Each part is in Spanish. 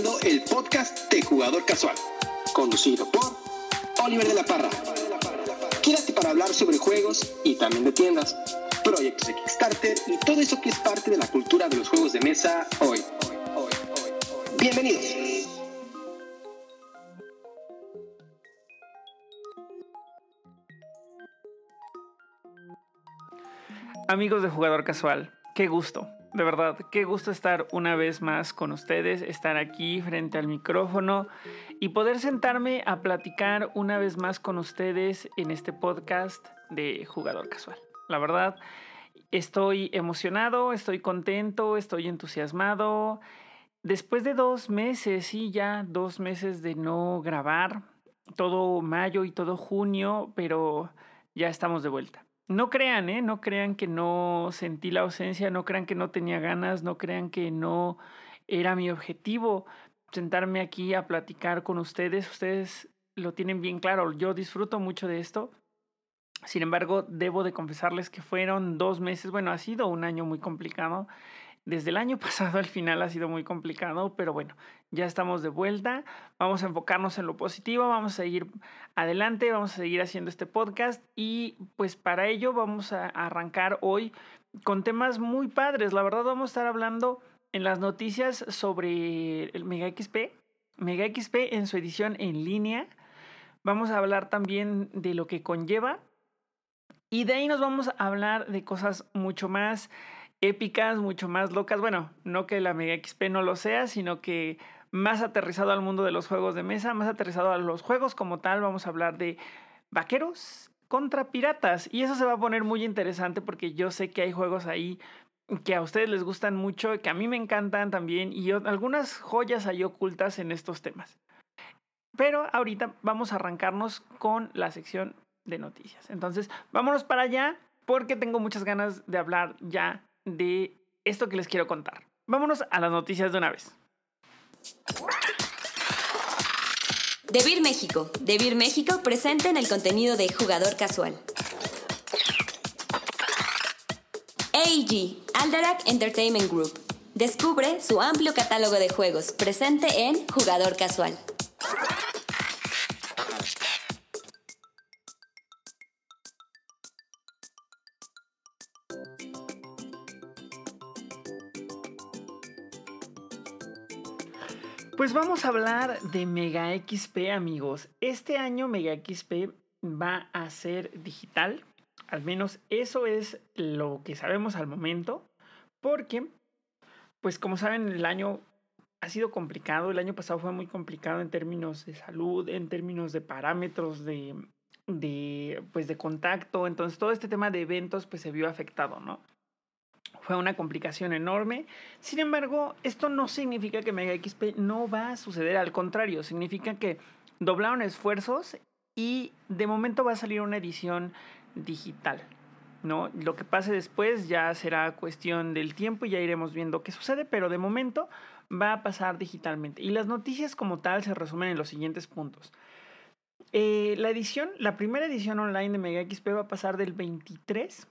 El podcast de Jugador Casual, conducido por Oliver de la Parra. Quédate para hablar sobre juegos y también de tiendas, proyectos de Kickstarter y todo eso que es parte de la cultura de los juegos de mesa hoy. Bienvenidos. Amigos de Jugador Casual, qué gusto de verdad, qué gusto estar una vez más con ustedes, estar aquí frente al micrófono y poder sentarme a platicar una vez más con ustedes en este podcast de Jugador Casual. La verdad, estoy emocionado, estoy contento, estoy entusiasmado. Después de dos meses, sí, ya dos meses de no grabar, todo mayo y todo junio, pero ya estamos de vuelta. No crean, ¿eh? No crean que no sentí la ausencia, no crean que no tenía ganas, no crean que no era mi objetivo sentarme aquí a platicar con ustedes. Ustedes lo tienen bien claro, yo disfruto mucho de esto. Sin embargo, debo de confesarles que fueron dos meses, bueno, ha sido un año muy complicado desde el año pasado al final ha sido muy complicado, pero bueno, ya estamos de vuelta. Vamos a enfocarnos en lo positivo, vamos a seguir adelante, vamos a seguir haciendo este podcast y pues para ello vamos a arrancar hoy con temas muy padres. La verdad vamos a estar hablando en las noticias sobre el Mega XP, Mega XP en su edición en línea. Vamos a hablar también de lo que conlleva y de ahí nos vamos a hablar de cosas mucho más épicas, mucho más locas. Bueno, no que la Mega XP no lo sea, sino que más aterrizado al mundo de los juegos de mesa, más aterrizado a los juegos como tal. Vamos a hablar de vaqueros contra piratas. Y eso se va a poner muy interesante porque yo sé que hay juegos ahí que a ustedes les gustan mucho, que a mí me encantan también, y algunas joyas hay ocultas en estos temas. Pero ahorita vamos a arrancarnos con la sección de noticias. Entonces, vámonos para allá porque tengo muchas ganas de hablar ya de esto que les quiero contar. Vámonos a las noticias de una vez. Debir México. Debir México presente en el contenido de Jugador Casual. AEG, Alderac Entertainment Group. Descubre su amplio catálogo de juegos presente en Jugador Casual. Pues vamos a hablar de Mega XP, amigos. Este año Mega XP va a ser digital. Al menos eso es lo que sabemos al momento. Porque, pues como saben, el año ha sido complicado. El año pasado fue muy complicado en términos de salud, en términos de parámetros de, de, pues de contacto. Entonces todo este tema de eventos pues se vio afectado, ¿no? Fue una complicación enorme. Sin embargo, esto no significa que Mega XP no va a suceder. Al contrario, significa que doblaron esfuerzos y de momento va a salir una edición digital. ¿no? Lo que pase después ya será cuestión del tiempo y ya iremos viendo qué sucede, pero de momento va a pasar digitalmente. Y las noticias como tal se resumen en los siguientes puntos. Eh, la edición, la primera edición online de Mega XP va a pasar del 23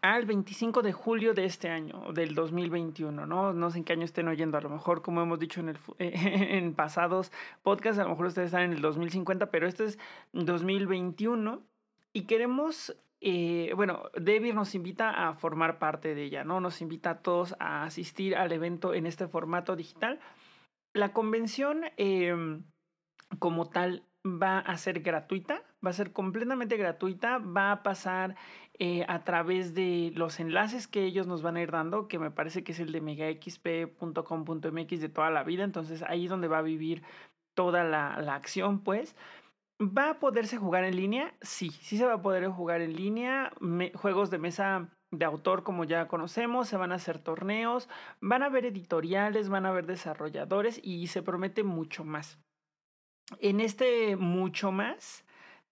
al 25 de julio de este año, del 2021, ¿no? No sé en qué año estén oyendo, a lo mejor, como hemos dicho en, el, en pasados podcasts, a lo mejor ustedes están en el 2050, pero este es 2021 y queremos, eh, bueno, David nos invita a formar parte de ella, ¿no? Nos invita a todos a asistir al evento en este formato digital. La convención em, como tal va a ser gratuita, va a ser completamente gratuita, va a pasar eh, a través de los enlaces que ellos nos van a ir dando, que me parece que es el de megaxp.com.mx de toda la vida, entonces ahí es donde va a vivir toda la, la acción, pues. ¿Va a poderse jugar en línea? Sí, sí se va a poder jugar en línea. juegos de mesa de autor como ya conocemos, se van a hacer torneos, van a haber editoriales, van a haber desarrolladores y se promete mucho más. En este mucho más,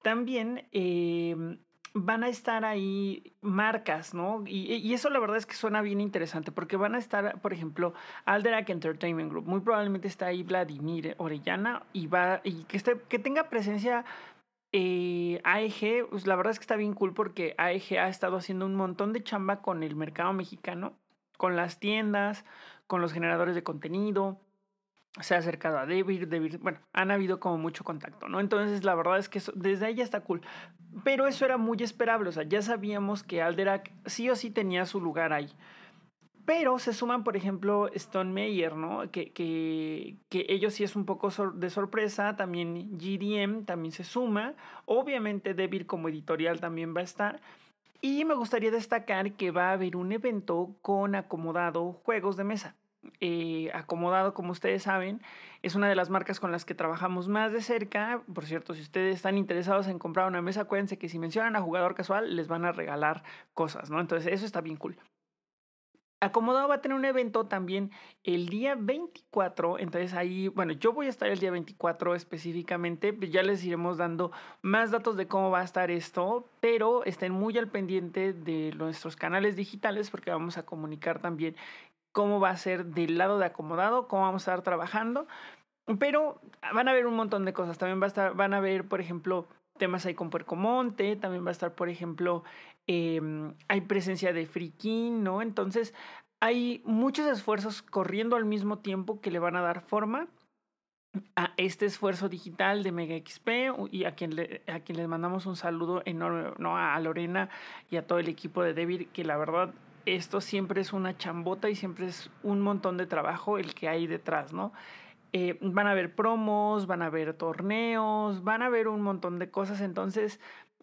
también eh, van a estar ahí marcas, ¿no? Y, eso la verdad es que suena bien interesante, porque van a estar, por ejemplo, Alderac Entertainment Group. Muy probablemente está ahí Vladimir Orellana y va, y que, esté, que tenga presencia eh, AEG, pues la verdad es que está bien cool porque AEG ha estado haciendo un montón de chamba con el mercado mexicano, con las tiendas, con los generadores de contenido, se ha acercado a David, David, bueno, han habido como mucho contacto, ¿no? Entonces, la verdad es que desde ahí ya está cool. Pero eso era muy esperable, o sea, ya sabíamos que Alderac sí o sí tenía su lugar ahí. Pero se suman, por ejemplo, Stone Meyer, ¿no? Que, que, que ellos sí es un poco de sorpresa. También GDM también se suma. Obviamente, Devil como editorial también va a estar. Y me gustaría destacar que va a haber un evento con acomodado juegos de mesa. Eh, acomodado, como ustedes saben, es una de las marcas con las que trabajamos más de cerca. Por cierto, si ustedes están interesados en comprar una mesa, acuérdense que si mencionan a jugador casual, les van a regalar cosas, ¿no? Entonces, eso está bien cool. Acomodado va a tener un evento también el día 24, entonces ahí, bueno, yo voy a estar el día 24 específicamente, pues ya les iremos dando más datos de cómo va a estar esto, pero estén muy al pendiente de nuestros canales digitales porque vamos a comunicar también cómo va a ser del lado de acomodado, cómo vamos a estar trabajando, pero van a ver un montón de cosas, también va a estar, van a ver, por ejemplo, temas ahí con Puercomonte, también va a estar, por ejemplo, Em, hay presencia de frikin, ¿no? Entonces hay muchos esfuerzos corriendo al mismo tiempo que le van a dar forma a este esfuerzo digital de Mega XP y a quien le, a quien les mandamos un saludo enorme, ¿no? A Lorena y a todo el equipo de David, que la verdad esto siempre es una chambota y siempre es un montón de trabajo el que hay detrás, ¿no? Eh, van a haber promos, van a haber torneos, van a haber un montón de cosas, entonces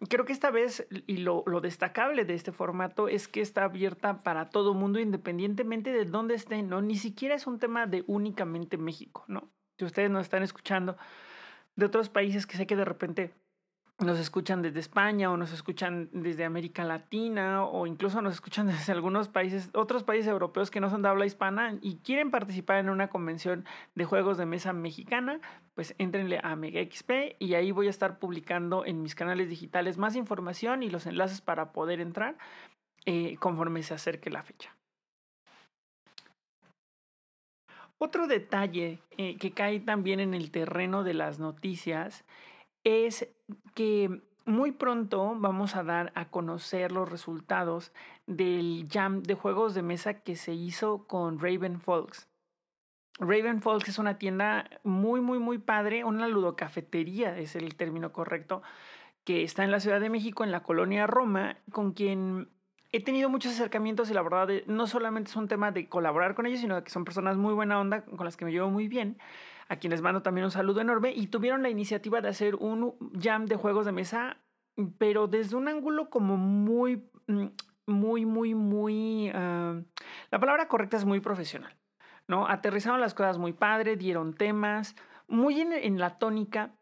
creo que esta vez, y lo, lo, destacable de este formato es que está abierta para todo mundo, independientemente de dónde estén, ¿no? Ni siquiera es un tema de únicamente México, ¿no? Si ustedes nos están escuchando de otros países que sé que de repente nos escuchan desde España o nos escuchan desde América Latina o incluso nos escuchan desde algunos países, otros países europeos que no son de habla hispana y quieren participar en una convención de juegos de mesa mexicana, pues entrenle a MegaXP y ahí voy a estar publicando en mis canales digitales más información y los enlaces para poder entrar eh, conforme se acerque la fecha. Otro detalle eh, que cae también en el terreno de las noticias es que muy pronto vamos a dar a conocer los resultados del jam de juegos de mesa que se hizo con Raven Folks. Raven Folks es una tienda muy, muy, muy padre, una ludocafetería es el término correcto, que está en la Ciudad de México, en la colonia Roma, con quien he tenido muchos acercamientos y la verdad no solamente es un tema de colaborar con ellos, sino que son personas muy buena onda con las que me llevo muy bien a quienes mando también un saludo enorme, y tuvieron la iniciativa de hacer un jam de juegos de mesa, pero desde un ángulo como muy, mm, muy, muy, muy... Ah, la palabra correcta es muy profesional, ¿no? Aterrizaron las cosas muy padre, dieron temas, muy en, en la tónica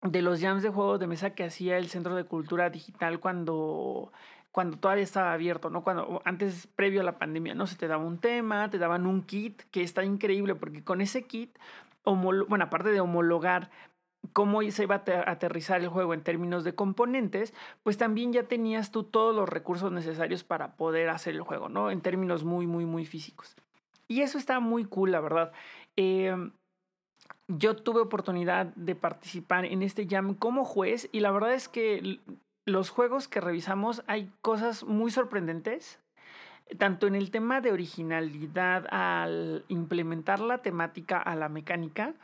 de los jams de juegos de mesa que hacía el Centro de Cultura Digital cuando cuando todavía estaba abierto, ¿no? Cuando antes, previo a la pandemia, ¿no? Se te daba un tema, te daban un kit, que está increíble, porque con ese kit bueno, aparte de homologar cómo se iba a aterrizar el juego en términos de componentes, pues también ya tenías tú todos los recursos necesarios para poder hacer el juego, ¿no? En términos muy, muy, muy físicos. Y eso está muy cool, la verdad. Em, yo tuve oportunidad de participar en este jam como juez y la verdad es que los juegos que revisamos hay cosas muy sorprendentes tanto en el tema de originalidad al implementar la temática a la mecánica,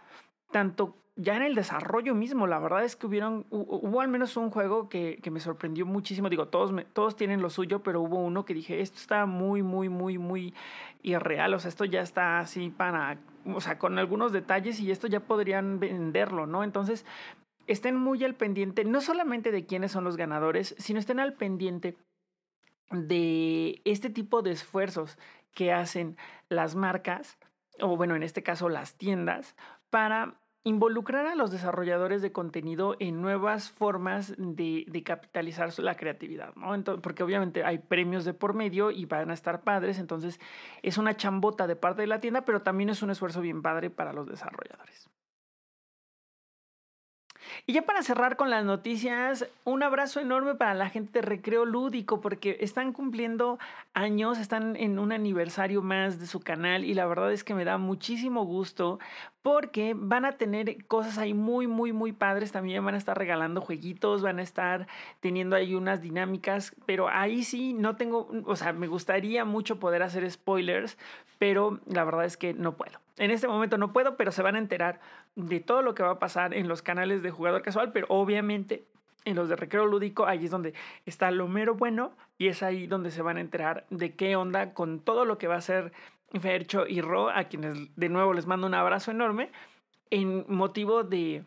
tanto ya en el desarrollo mismo, la verdad es que hubieron, hubo al menos un juego que, que me sorprendió muchísimo. Digo, todos, todos tienen lo suyo, pero hubo uno que dije, esto está muy, muy, muy, muy irreal. O sea, esto ya está así para, o sea, con algunos detalles y esto ya podrían venderlo, ¿no? Entonces, estén muy al pendiente, no solamente de quiénes son los ganadores, sino estén al pendiente de este tipo de esfuerzos que hacen las marcas, o bueno, en este caso las tiendas, para involucrar a los desarrolladores de contenido en nuevas formas de, de capitalizar la creatividad, ¿no? Entonces, porque obviamente hay premios de por medio y van a estar padres, entonces es una chambota de parte de la tienda, pero también es un esfuerzo bien padre para los desarrolladores. Y ya para cerrar con las noticias, un abrazo enorme para la gente de Recreo Lúdico porque están cumpliendo años, están en un aniversario más de su canal y la verdad es que me da muchísimo gusto porque van a tener cosas ahí muy, muy, muy padres. También van a estar regalando jueguitos, van a estar teniendo ahí unas dinámicas, pero ahí sí no tengo, o sea, me gustaría mucho poder hacer spoilers, pero la verdad es que no puedo. En este momento no puedo, pero se van a enterar de todo lo que va a pasar en los canales de jugador casual, pero obviamente en los de recreo lúdico, ahí es donde está lo mero bueno y es ahí donde se van a enterar de qué onda con todo lo que va a ser Fercho y Ro, a quienes de nuevo les mando un abrazo enorme, en motivo de,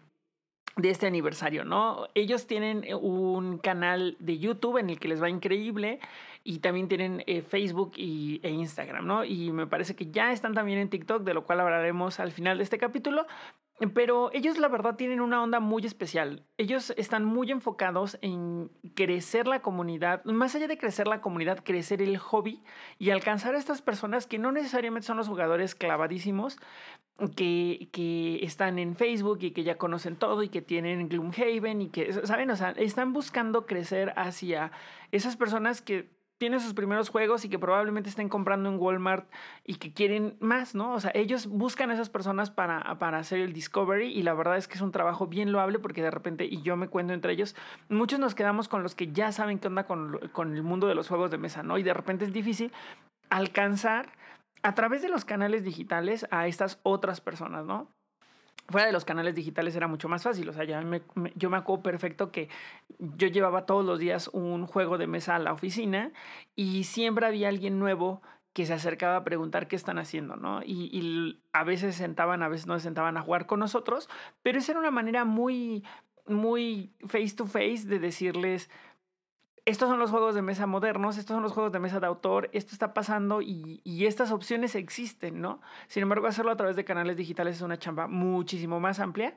de este aniversario, ¿no? Ellos tienen un canal de YouTube en el que les va increíble y también tienen eh, Facebook y, e Instagram, ¿no? Y me parece que ya están también en TikTok, de lo cual hablaremos al final de este capítulo. Pero ellos la verdad tienen una onda muy especial. Ellos están muy enfocados en crecer la comunidad, más allá de crecer la comunidad, crecer el hobby y alcanzar a estas personas que no necesariamente son los jugadores clavadísimos, que, que están en Facebook y que ya conocen todo y que tienen Gloomhaven y que, ¿saben? O sea, están buscando crecer hacia esas personas que tienen sus primeros juegos y que probablemente estén comprando en Walmart y que quieren más, ¿no? O sea, ellos buscan a esas personas para, para hacer el discovery y la verdad es que es un trabajo bien loable porque de repente, y yo me cuento entre ellos, muchos nos quedamos con los que ya saben qué onda con, con el mundo de los juegos de mesa, ¿no? Y de repente es difícil alcanzar a través de los canales digitales a estas otras personas, ¿no? Fuera de los canales digitales era mucho más fácil. O sea, ya me, yo me acuerdo perfecto que yo llevaba todos los días un juego de mesa a la oficina y siempre había alguien nuevo que se acercaba a preguntar qué están haciendo, ¿no? Y, a veces sentaban, a veces no se sentaban a jugar con nosotros, pero esa era una manera muy, muy face to face de decirles, estos son los juegos de mesa modernos, estos son los juegos de mesa de autor, esto está pasando y, estas opciones existen, ¿no? Sin embargo, hacerlo a través de canales digitales es una chamba muchísimo más amplia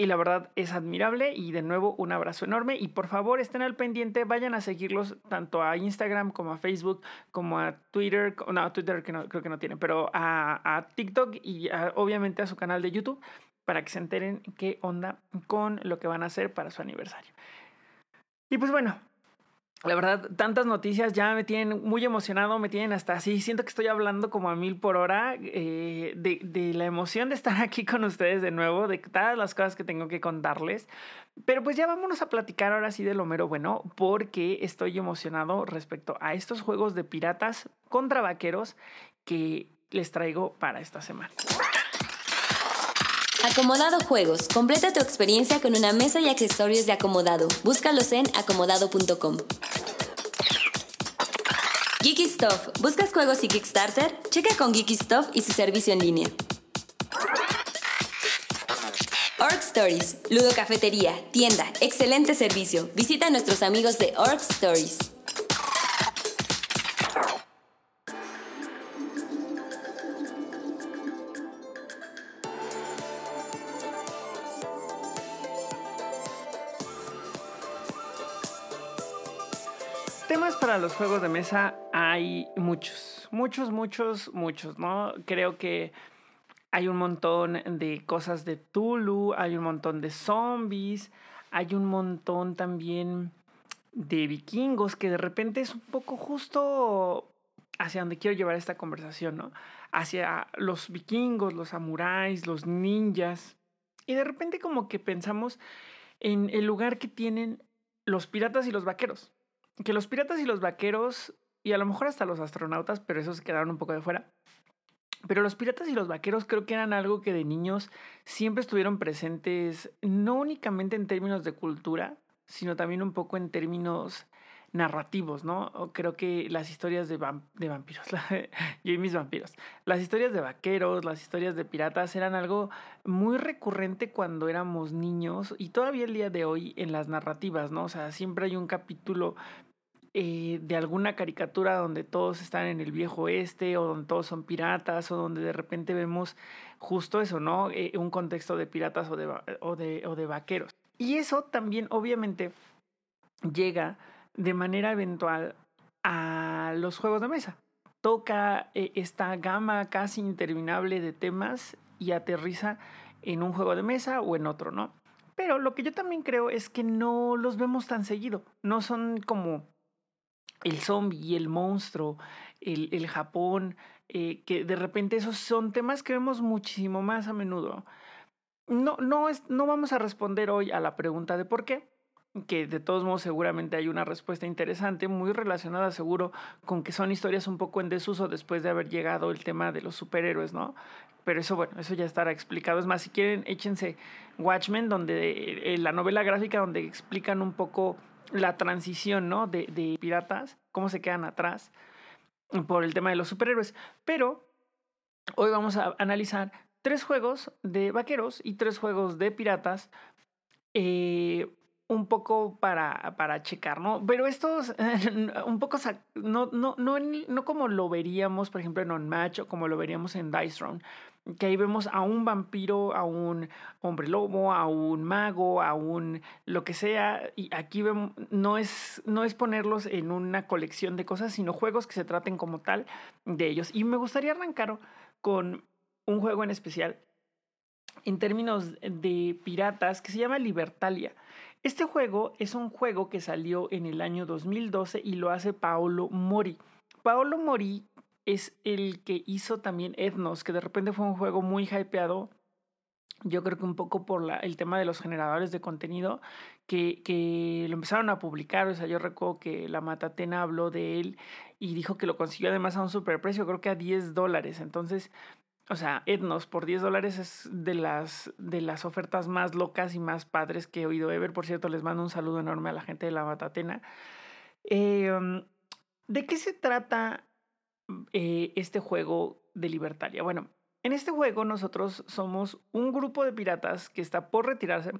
y la verdad es admirable y de nuevo un abrazo enorme y por favor estén al pendiente, vayan a seguirlos tanto a Instagram como a Facebook, como a Twitter, no, a Twitter que no, creo que no tiene, pero a, TikTok y obviamente a su canal de YouTube para que se enteren qué onda con lo que van a hacer para su aniversario. Y pues bueno, la verdad, tantas noticias ya me tienen muy emocionado, me tienen hasta así. Siento que estoy hablando como a mil por hora eh, de, de, la emoción de estar aquí con ustedes de nuevo, de todas las cosas que tengo que contarles. Pero pues ya vámonos a platicar ahora sí de lo mero bueno, porque estoy emocionado respecto a estos juegos de piratas contra vaqueros que les traigo para esta semana. Acomodado Juegos. Completa tu experiencia con una mesa y accesorios de acomodado. Búscalos en acomodado.com. Geeky Stuff. ¿Buscas juegos y Kickstarter? Checa con Geeky Stuff y su servicio en línea. Org Stories. Ludo Cafetería. Tienda. Excelente servicio. Visita a nuestros amigos de Org Stories. Temas para los juegos de mesa hay muchos, muchos, muchos, muchos, ¿no? Creo que hay un montón de cosas de Tulu, hay un montón de zombies, hay un montón también de vikingos que de repente es un poco justo hacia donde quiero llevar esta conversación, ¿no? Hacia los vikingos, los samuráis, los ninjas. Y de repente como que pensamos en el lugar que tienen los piratas y los vaqueros que los piratas y los vaqueros, y a lo mejor hasta los astronautas, pero esos quedaron un poco de fuera. Pero los piratas y los vaqueros creo que eran algo que de niños siempre estuvieron presentes, no únicamente en términos de cultura, sino también un poco en términos narrativos, ¿no? Creo que las historias de, de vampiros, yo y mis vampiros, las historias de vaqueros, las historias de piratas eran algo muy recurrente cuando éramos niños y todavía el día de hoy en las narrativas, ¿no? O sea, siempre hay un capítulo eh, de alguna caricatura donde todos están en el viejo oeste o donde todos son piratas o donde de repente vemos justo eso, ¿no? Eh, un contexto de piratas o de, o, de, o de vaqueros. Y eso también obviamente llega de manera eventual a los juegos de mesa. Toca eh, esta gama casi interminable de temas y aterriza en un juego de mesa o en otro, ¿no? Pero lo que yo también creo es que no los vemos tan seguido. No son como el zombie, el monstruo, el, el Japón, eh, que de repente esos son temas que vemos muchísimo más a menudo. No, no, es, no vamos a responder hoy a la pregunta de por qué, que de todos modos seguramente hay una respuesta interesante, muy relacionada seguro con que son historias un poco en desuso después de haber llegado el tema de los superhéroes, ¿no? Pero eso, bueno, eso ya estará explicado. Es más, si quieren, échense Watchmen, donde eh, la novela gráfica donde explican un poco la transición, ¿no? De, de piratas, cómo se quedan atrás por el tema de los superhéroes. Pero hoy vamos a analizar tres juegos de vaqueros y tres juegos de piratas. Eh, un poco para, para checar, ¿no? Pero estos, un poco, no, no, no, no como lo veríamos, por ejemplo, en Unmatch o como lo veríamos en Dice Throne, que ahí vemos a un vampiro, a un hombre lobo, a un mago, a un lo que sea, y aquí vemos, no es, no es ponerlos en una colección de cosas, sino juegos que se traten como tal de ellos. Y me gustaría arrancar con un juego en especial en términos de piratas que se llama Libertalia. Este juego es un juego que salió en el año 2012 y lo hace Paolo Mori. Paolo Mori es el que hizo también Ethnos, que de repente fue un juego muy hypeado. Yo creo que un poco por la, el tema de los generadores de contenido que, que lo empezaron a publicar. O sea, yo recuerdo que la Matatena habló de él y dijo que lo consiguió además a un superprecio, creo que a 10 dólares. Entonces, o sea, Etnos por 10 dólares es de las, de las ofertas más locas y más padres que he oído ever. Por cierto, les mando un saludo enorme a la gente de la Batatena. Em, ¿De qué se trata eh, este juego de Libertalia? Bueno, en este juego nosotros somos un grupo de piratas que está por retirarse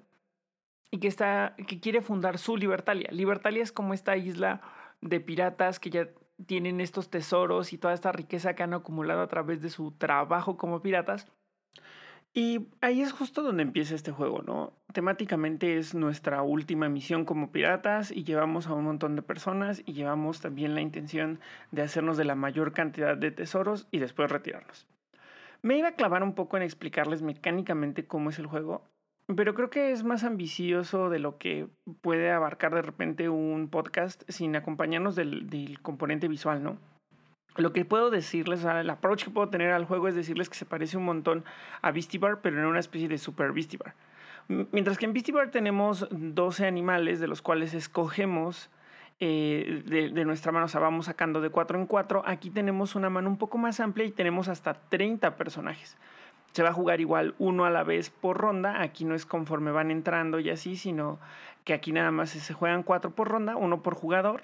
y que, está, que quiere fundar su Libertalia. Libertalia es como esta isla de piratas que ya tienen estos tesoros y toda esta riqueza que han acumulado a través de su trabajo como piratas. Y ahí es justo donde empieza este juego, ¿no? Temáticamente es nuestra última misión como piratas y llevamos a un montón de personas y llevamos también la intención de hacernos de la mayor cantidad de tesoros y después retirarnos. Me iba a clavar un poco en explicarles mecánicamente cómo es el juego pero creo que es más ambicioso de lo que puede abarcar de repente un podcast sin acompañarnos del, del componente visual, ¿no? Lo que puedo decirles, el approach que puedo tener al juego es decirles que se parece un montón a Beastie Bar, pero en una especie de super Beastie Bar. Mientras que en Beastie Bar tenemos 12 animales de los cuales escogemos eh, de, de, nuestra mano, o sea, vamos sacando de 4 en 4, aquí tenemos una mano un poco más amplia y tenemos hasta 30 personajes se va a jugar igual uno a la vez por ronda. Aquí no es conforme van entrando y así, sino que aquí nada más se juegan cuatro por ronda, uno por jugador.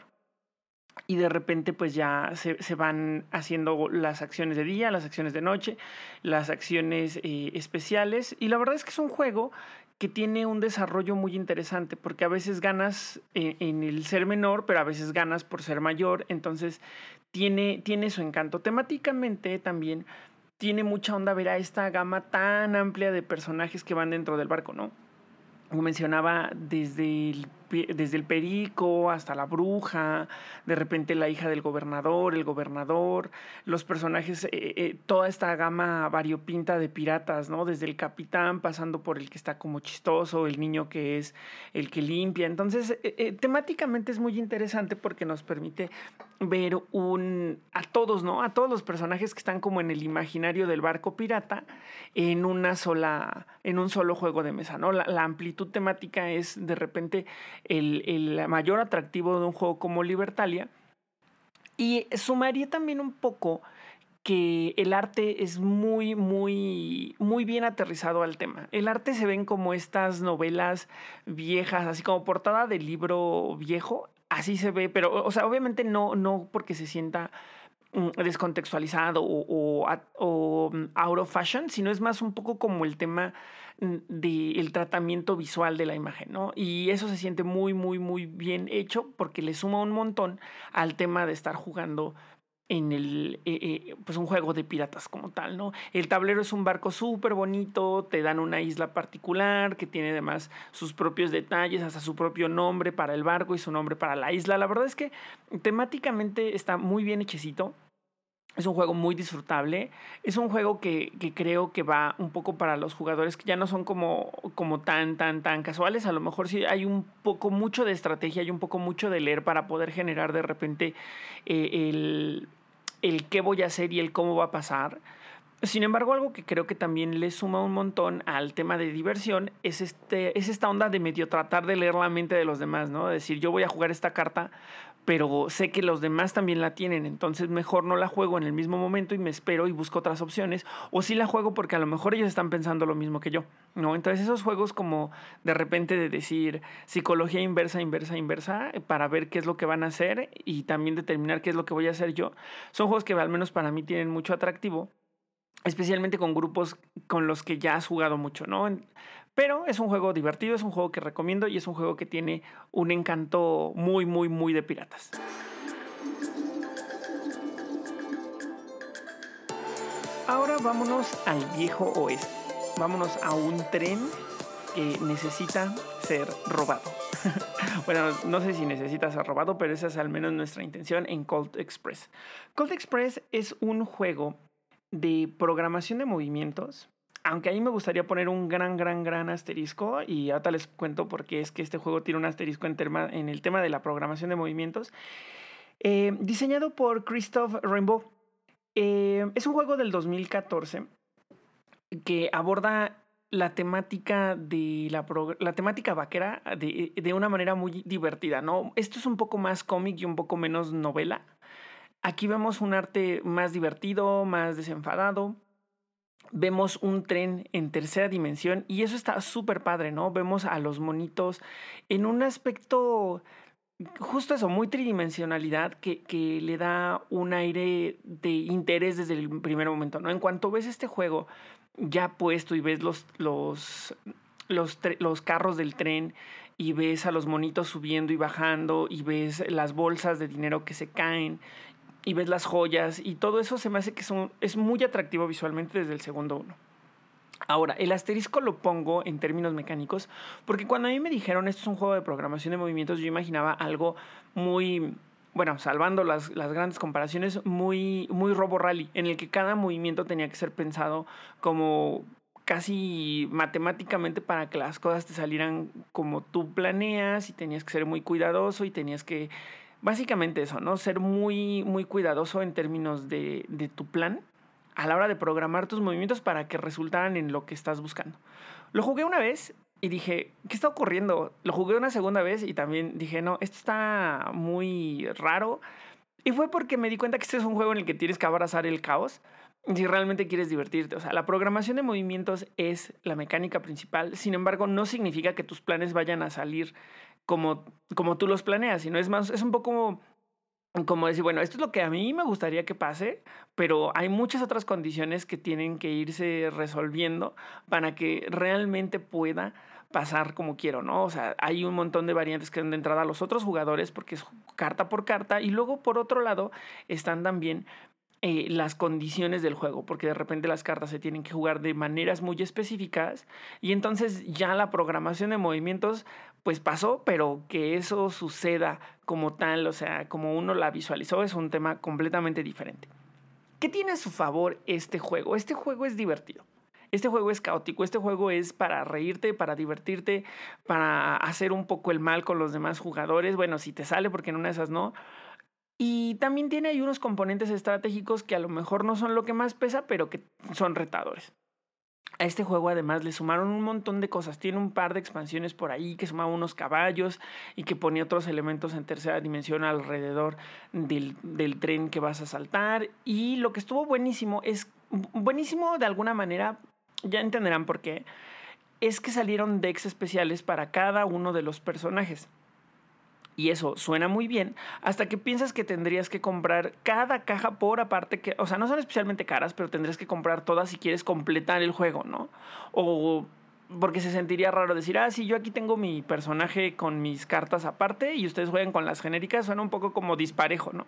Y de repente pues ya se, se van haciendo las acciones de día, las acciones de noche, las acciones eh, especiales. Y la verdad es que es un juego que tiene un desarrollo muy interesante, porque a veces ganas en, en, el ser menor, pero a veces ganas por ser mayor, entonces tiene, tiene su encanto. Temáticamente también tiene mucha onda ver a esta gama tan amplia de personajes que van dentro del barco, ¿no? Como mencionaba, desde el desde el perico hasta la bruja, de repente la hija del gobernador, el gobernador, los personajes, eh, eh, toda esta gama variopinta de piratas, ¿no? Desde el capitán pasando por el que está como chistoso, el niño que es el que limpia. Entonces, eh, temáticamente es muy interesante porque nos permite ver un a todos, ¿no? A todos los personajes que están como en el imaginario del barco pirata en una sola, en un solo juego de mesa, ¿no? La, la amplitud temática es de repente el, mayor atractivo de un juego como Libertalia. Y sumaría también un poco que el arte es muy, muy, muy bien aterrizado al tema. El arte se ven como estas novelas viejas, así como portada de libro viejo, así se ve, pero, o sea, obviamente no, no porque se sienta mm, descontextualizado o, o, o mm, out of fashion, sino es más un poco como el tema del tratamiento visual de la imagen, ¿no? Y eso se siente muy, muy, muy bien hecho porque le suma un montón al tema de estar jugando en el, eh, eh, pues un juego de piratas como tal, ¿no? El tablero es un barco súper bonito, te dan una isla particular que tiene además sus propios detalles, hasta su propio nombre para el barco y su nombre para la isla. La verdad es que temáticamente está muy bien hechecito. Es un juego muy disfrutable. Es un juego que, que, creo que va un poco para los jugadores que ya no son como, como tan, tan, tan casuales. A lo mejor sí hay un poco mucho de estrategia y un poco mucho de leer para poder generar de repente eh, el, el qué voy a hacer y el cómo va a pasar. Sin embargo, algo que creo que también le suma un montón al tema de diversión es, este, es esta onda de medio tratar de leer la mente de los demás, ¿no? Decir, yo voy a jugar esta carta, pero sé que los demás también la tienen, entonces mejor no la juego en el mismo momento y me espero y busco otras opciones, o sí la juego porque a lo mejor ellos están pensando lo mismo que yo, ¿no? Entonces esos juegos como de repente de decir psicología inversa, inversa, inversa, para ver qué es lo que van a hacer y también determinar qué es lo que voy a hacer yo, son juegos que al menos para mí tienen mucho atractivo especialmente con grupos con los que ya has jugado mucho, ¿no? Pero es un juego divertido, es un juego que recomiendo y es un juego que tiene un encanto muy, muy, muy de piratas. Ahora vámonos al viejo oeste. Vámonos a un tren que necesita ser robado. bueno, no sé si necesita ser robado, pero esa es al menos nuestra intención en Cold Express. Cold Express es un juego de programación de movimientos, aunque ahí me gustaría poner un gran, gran, gran asterisco, y ahora les cuento por qué es que este juego tiene un asterisco en, en el tema de la programación de movimientos, eh, diseñado por Christoph Rainbow. Eh, es un juego del 2014 que aborda la temática de la, la temática vaquera de, de, una manera muy divertida, ¿no? Esto es un poco más cómic y un poco menos novela. Aquí vemos un arte más divertido, más desenfadado. Vemos un tren en tercera dimensión y eso está súper padre, ¿no? Vemos a los monitos en un aspecto, justo eso, muy tridimensionalidad que, le da un aire de interés desde el primer momento, ¿no? En cuanto ves este juego ya puesto y ves los, los, los, los carros del tren y ves a los monitos subiendo y bajando y ves las bolsas de dinero que se caen y ves las joyas y todo eso se me hace que son, es muy atractivo visualmente desde el segundo uno. Ahora, el asterisco lo pongo en términos mecánicos porque cuando a mí me dijeron esto es un juego de programación de movimientos, yo imaginaba algo muy, bueno, salvando las, las grandes comparaciones, muy, muy robo rally, en el que cada movimiento tenía que ser pensado como casi matemáticamente para que las cosas te salieran como tú planeas y tenías que ser muy cuidadoso y tenías que básicamente eso, ¿no? Ser muy, muy cuidadoso en términos de, de tu plan a la hora de programar tus movimientos para que resultaran en lo que estás buscando. Lo jugué una vez y dije, ¿qué está ocurriendo? Lo jugué una segunda vez y también dije, no, esto está muy raro. Y fue porque me di cuenta que este es un juego en el que tienes que abrazar el caos si realmente quieres divertirte. O sea, la programación de movimientos es la mecánica principal. Sin embargo, no significa que tus planes vayan a salir como, como tú los planeas, sino es más, es un poco como decir, bueno, esto es lo que a mí me gustaría que pase, pero hay muchas otras condiciones que tienen que irse resolviendo para que realmente pueda pasar como quiero, ¿no? O sea, hay un montón de variantes que dan de entrada a los otros jugadores porque es carta por carta y luego por otro lado están también eh, las condiciones del juego, porque de repente las cartas se tienen que jugar de maneras muy específicas y entonces ya la programación de movimientos pues pasó, pero que eso suceda como tal, o sea, como uno la visualizó, es un tema completamente diferente. ¿Qué tiene a su favor este juego? Este juego es divertido. Este juego es caótico, este juego es para reírte, para divertirte, para hacer un poco el mal con los demás jugadores. Bueno, si te sale, porque en una de esas no, y también tiene ahí unos componentes estratégicos que a lo mejor no son lo que más pesa, pero que son retadores. A este juego además le sumaron un montón de cosas. Tiene un par de expansiones por ahí que sumaba unos caballos y que ponía otros elementos en tercera dimensión alrededor del, del tren que vas a saltar. Y lo que estuvo buenísimo es, buenísimo de alguna manera, ya entenderán por qué, es que salieron decks especiales para cada uno de los personajes. Y eso suena muy bien hasta que piensas que tendrías que comprar cada caja por aparte, que, o sea, no son especialmente caras, pero tendrías que comprar todas si quieres completar el juego, ¿no? O porque se sentiría raro decir, ah, sí, yo aquí tengo mi personaje con mis cartas aparte y ustedes juegan con las genéricas, suena un poco como disparejo, ¿no?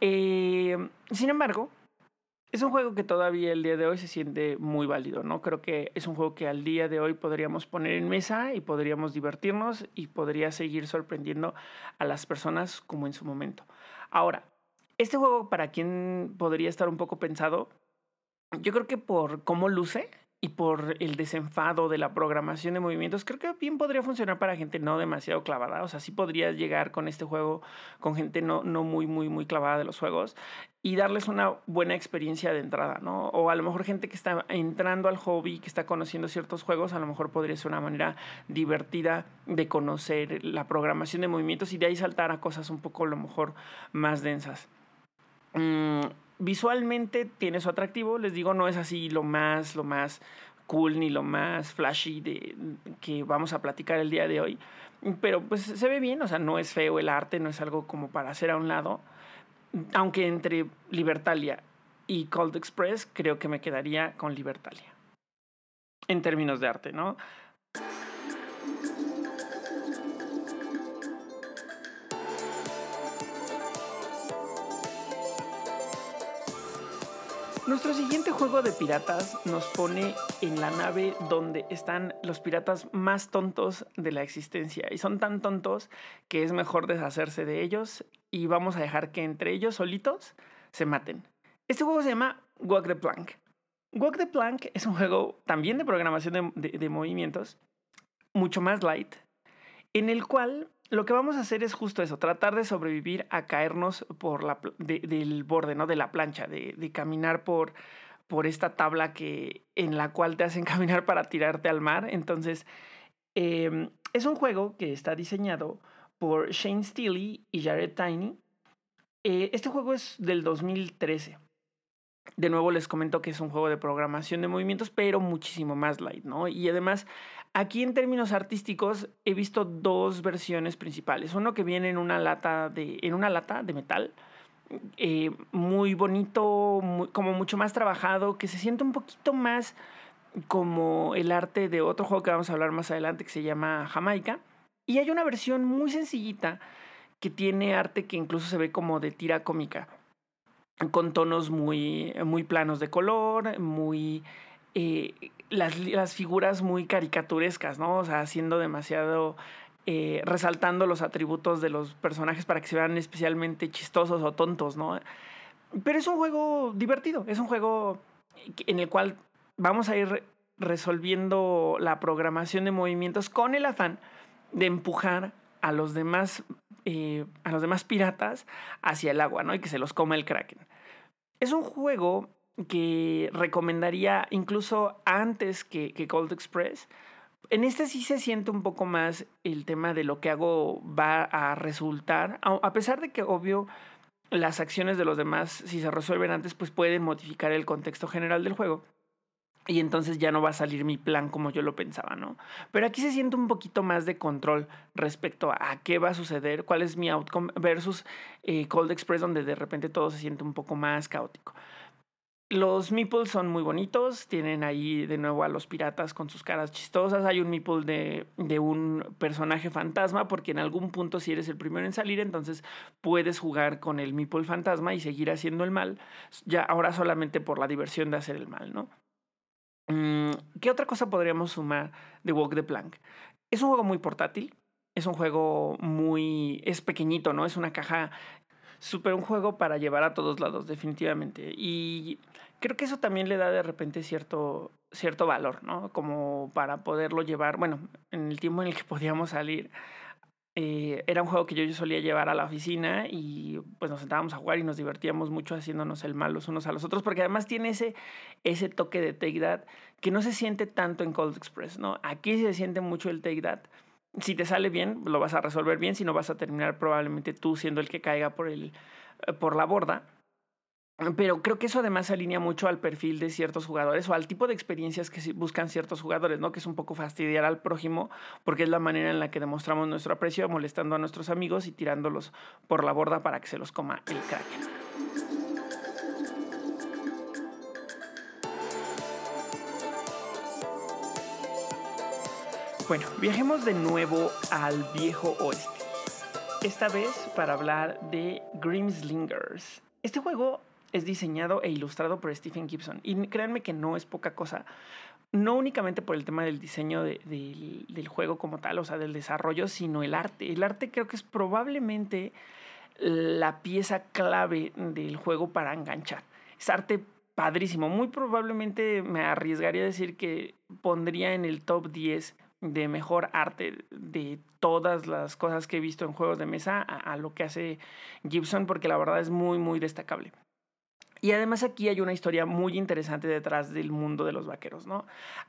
Eh, sin embargo, es un juego que todavía el día de hoy se siente muy válido, ¿no? Creo que es un juego que al día de hoy podríamos poner en mesa y podríamos divertirnos y podría seguir sorprendiendo a las personas como en su momento. Ahora, este juego para quien podría estar un poco pensado, yo creo que por cómo luce, y por el desenfado de la programación de movimientos, creo que bien podría funcionar para gente no demasiado clavada. O sea, sí podrías llegar con este juego con gente no, no muy, muy, muy clavada de los juegos y darles una buena experiencia de entrada, ¿no? O a lo mejor gente que está entrando al hobby, que está conociendo ciertos juegos, a lo mejor podría ser una manera divertida de conocer la programación de movimientos y de ahí saltar a cosas un poco a lo mejor más densas. Mm, visualmente tiene su atractivo, les digo, no es así lo más, lo más cool ni lo más flashy de, que vamos a platicar el día de hoy. Pero pues se ve bien, o sea, no es feo el arte, no es algo como para hacer a un lado. Aunque entre Libertalia y Cold Express creo que me quedaría con Libertalia. En términos de arte, ¿no? Nuestro siguiente juego de piratas nos pone en la nave donde están los piratas más tontos de la existencia. Y son tan tontos que es mejor deshacerse de ellos y vamos a dejar que entre ellos solitos se maten. Este juego se llama Walk the Plank. Walk the Plank es un juego también de programación de, movimientos, mucho más light, en el cual lo que vamos a hacer es justo eso, tratar de sobrevivir a caernos por la, del borde, ¿no? De la plancha, de, caminar por, por esta tabla que, en la cual te hacen caminar para tirarte al mar. Entonces, em, es un juego que está diseñado por Shane Steely y Jared Tiny. Eh, este juego es del 2013. De nuevo les comento que es un juego de programación de movimientos, pero muchísimo más light, ¿no? Y además Aquí en términos artísticos he visto dos versiones principales. Uno que viene en una lata de, en una lata de metal, eh, muy bonito, como mucho más trabajado, que se siente un poquito más como el arte de otro juego que vamos a hablar más adelante que se llama Jamaica. Y hay una versión muy sencillita que tiene arte que incluso se ve como de tira cómica, con tonos muy, muy planos de color, muy eh, las, las, figuras muy caricaturescas, ¿no? O sea, haciendo demasiado, eh, resaltando los atributos de los personajes para que se vean especialmente chistosos o tontos, ¿no? Pero es un juego divertido, es un juego en el cual vamos a ir resolviendo la programación de movimientos con el afán de empujar a los demás, eh, a los demás piratas hacia el agua, ¿no? Y que se los coma el kraken. Es un juego que recomendaría incluso antes que, que Cold Express. En este sí se siente un poco más el tema de lo que hago va a resultar, a pesar de que obvio las acciones de los demás, si se resuelven antes, pues pueden modificar el contexto general del juego. Y entonces ya no va a salir mi plan como yo lo pensaba, ¿no? Pero aquí se siente un poquito más de control respecto a qué va a suceder, cuál es mi outcome versus eh, Cold Express, donde de repente todo se siente un poco más caótico. Los meeples son muy bonitos, tienen ahí de nuevo a los piratas con sus caras chistosas. Hay un meeple de, de, un personaje fantasma, porque en algún punto, si eres el primero en salir, entonces puedes jugar con el meeple fantasma y seguir haciendo el mal, ya ahora solamente por la diversión de hacer el mal, ¿no? Mm, ¿Qué otra cosa podríamos sumar de Walk the Plank? Es un juego muy portátil, es un juego muy. es pequeñito, ¿no? Es una caja súper un juego para llevar a todos lados, definitivamente. Y creo que eso también le da de repente cierto, cierto valor, ¿no? Como para poderlo llevar, bueno, en el tiempo en el que podíamos salir, eh, era un juego que yo, solía llevar a la oficina y pues nos sentábamos a jugar y nos divertíamos mucho haciéndonos el mal los unos a los otros, porque además tiene ese, ese toque de Take That que no se siente tanto en Cold Express, ¿no? Aquí se siente mucho el Take si te sale bien, lo vas a resolver bien, si no vas a terminar probablemente tú siendo el que caiga por, el, eh, por la borda. Pero creo que eso además se alinea mucho al perfil de ciertos jugadores o al tipo de experiencias que buscan ciertos jugadores, ¿no? Que es un poco fastidiar al prójimo porque es la manera en la que demostramos nuestro aprecio molestando a nuestros amigos y tirándolos por la borda para que se los coma el kraken. Bueno, viajemos de nuevo al viejo oeste. Esta vez para hablar de Grimslingers. Este juego es diseñado e ilustrado por Stephen Gibson. Y créanme que no es poca cosa. No únicamente por el tema del diseño del juego como tal, o sea, del desarrollo, sino el arte. El arte creo que es probablemente la pieza clave del juego para enganchar. Es arte padrísimo. Muy probablemente me arriesgaría a decir que pondría en el top 10 de mejor arte de todas las cosas que he visto en juegos de mesa a, lo que hace Gibson, porque la verdad es muy, muy destacable. Y además aquí hay una historia muy interesante detrás del mundo de los vaqueros, ¿no?